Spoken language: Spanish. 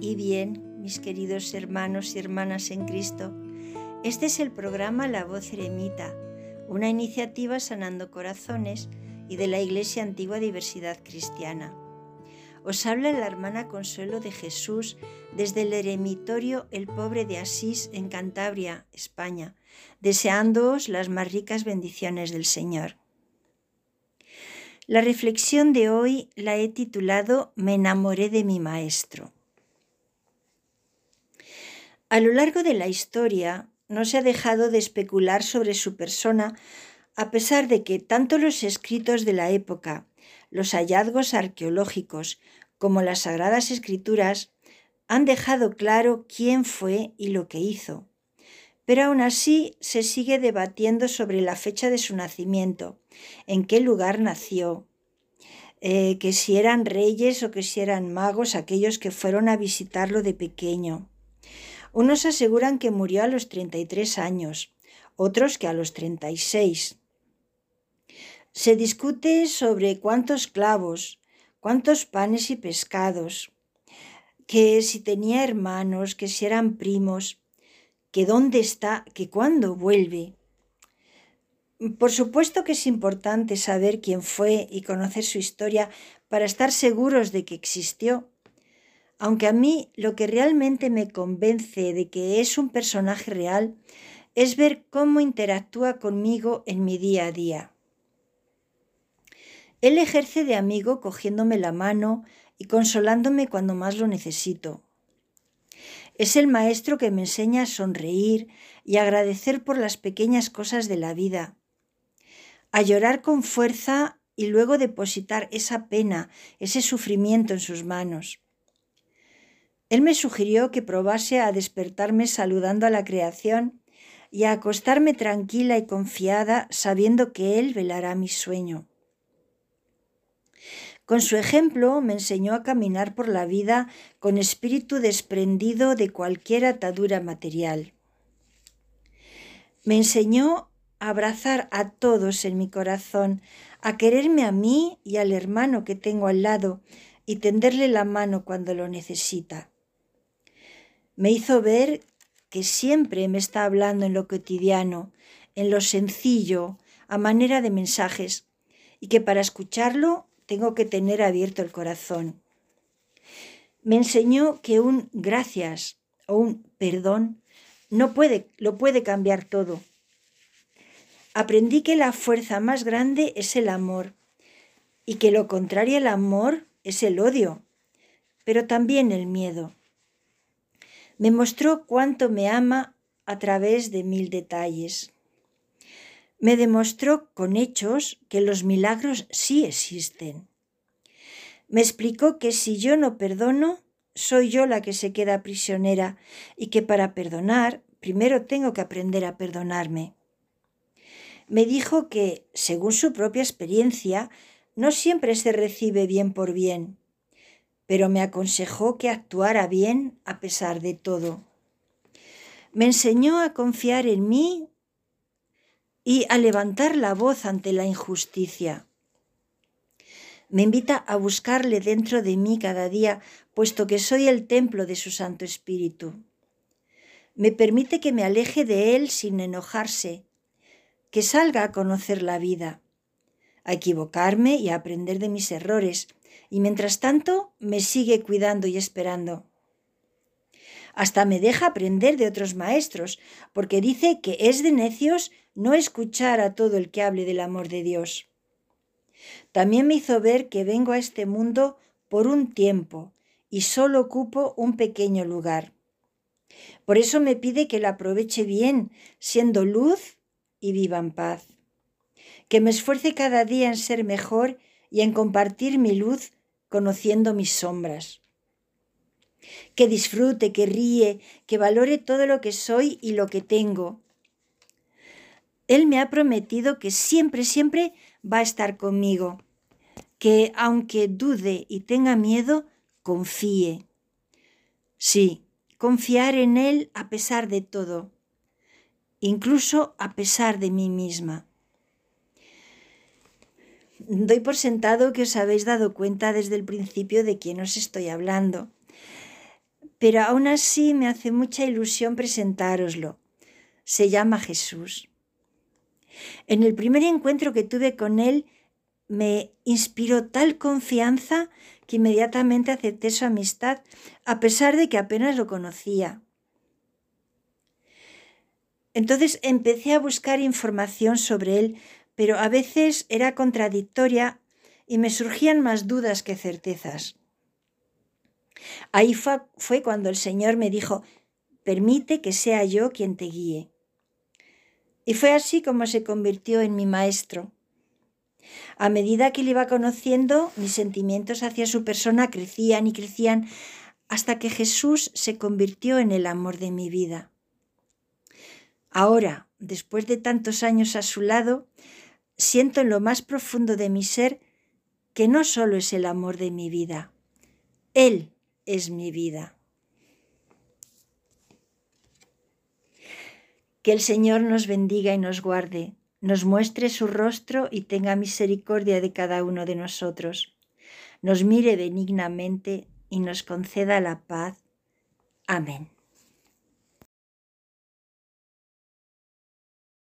y bien, mis queridos hermanos y hermanas en Cristo. Este es el programa La Voz Eremita, una iniciativa sanando corazones y de la Iglesia Antigua Diversidad Cristiana. Os habla la hermana Consuelo de Jesús desde el eremitorio El Pobre de Asís en Cantabria, España, deseándoos las más ricas bendiciones del Señor. La reflexión de hoy la he titulado Me enamoré de mi maestro. A lo largo de la historia no se ha dejado de especular sobre su persona, a pesar de que tanto los escritos de la época, los hallazgos arqueológicos, como las sagradas escrituras han dejado claro quién fue y lo que hizo. Pero aún así se sigue debatiendo sobre la fecha de su nacimiento, en qué lugar nació, eh, que si eran reyes o que si eran magos aquellos que fueron a visitarlo de pequeño. Unos aseguran que murió a los 33 años, otros que a los 36. Se discute sobre cuántos clavos, cuántos panes y pescados, que si tenía hermanos, que si eran primos, que dónde está, que cuándo vuelve. Por supuesto que es importante saber quién fue y conocer su historia para estar seguros de que existió, aunque a mí lo que realmente me convence de que es un personaje real es ver cómo interactúa conmigo en mi día a día. Él ejerce de amigo cogiéndome la mano y consolándome cuando más lo necesito. Es el maestro que me enseña a sonreír y agradecer por las pequeñas cosas de la vida, a llorar con fuerza y luego depositar esa pena, ese sufrimiento en sus manos. Él me sugirió que probase a despertarme saludando a la creación y a acostarme tranquila y confiada sabiendo que Él velará mi sueño. Con su ejemplo me enseñó a caminar por la vida con espíritu desprendido de cualquier atadura material. Me enseñó a abrazar a todos en mi corazón, a quererme a mí y al hermano que tengo al lado y tenderle la mano cuando lo necesita. Me hizo ver que siempre me está hablando en lo cotidiano, en lo sencillo, a manera de mensajes, y que para escucharlo tengo que tener abierto el corazón. Me enseñó que un gracias o un perdón no puede, lo puede cambiar todo. Aprendí que la fuerza más grande es el amor y que lo contrario al amor es el odio, pero también el miedo me mostró cuánto me ama a través de mil detalles. Me demostró con hechos que los milagros sí existen. Me explicó que si yo no perdono, soy yo la que se queda prisionera y que para perdonar primero tengo que aprender a perdonarme. Me dijo que, según su propia experiencia, no siempre se recibe bien por bien, pero me aconsejó que actuara bien a pesar de todo. Me enseñó a confiar en mí y a levantar la voz ante la injusticia. Me invita a buscarle dentro de mí cada día, puesto que soy el templo de su Santo Espíritu. Me permite que me aleje de él sin enojarse, que salga a conocer la vida, a equivocarme y a aprender de mis errores, y mientras tanto me sigue cuidando y esperando. Hasta me deja aprender de otros maestros, porque dice que es de necios no escuchar a todo el que hable del amor de Dios. También me hizo ver que vengo a este mundo por un tiempo y solo ocupo un pequeño lugar. Por eso me pide que lo aproveche bien, siendo luz y viva en paz. Que me esfuerce cada día en ser mejor y en compartir mi luz conociendo mis sombras. Que disfrute, que ríe, que valore todo lo que soy y lo que tengo. Él me ha prometido que siempre, siempre va a estar conmigo, que aunque dude y tenga miedo, confíe. Sí, confiar en Él a pesar de todo, incluso a pesar de mí misma doy por sentado que os habéis dado cuenta desde el principio de quién os estoy hablando. pero aún así me hace mucha ilusión presentároslo. Se llama Jesús. En el primer encuentro que tuve con él, me inspiró tal confianza que inmediatamente acepté su amistad, a pesar de que apenas lo conocía. Entonces empecé a buscar información sobre él, pero a veces era contradictoria y me surgían más dudas que certezas. Ahí fue, cuando el Señor me dijo, permite que sea yo quien te guíe. Y fue así como se convirtió en mi maestro. A medida que le iba conociendo, mis sentimientos hacia su persona crecían y crecían hasta que Jesús se convirtió en el amor de mi vida. Ahora, después de tantos años a su lado, siento en lo más profundo de mi ser que no solo es el amor de mi vida, Él es mi vida. Que el Señor nos bendiga y nos guarde nos muestre su rostro y tenga misericordia de cada uno de nosotros, nos mire benignamente y nos conceda la paz. Amén.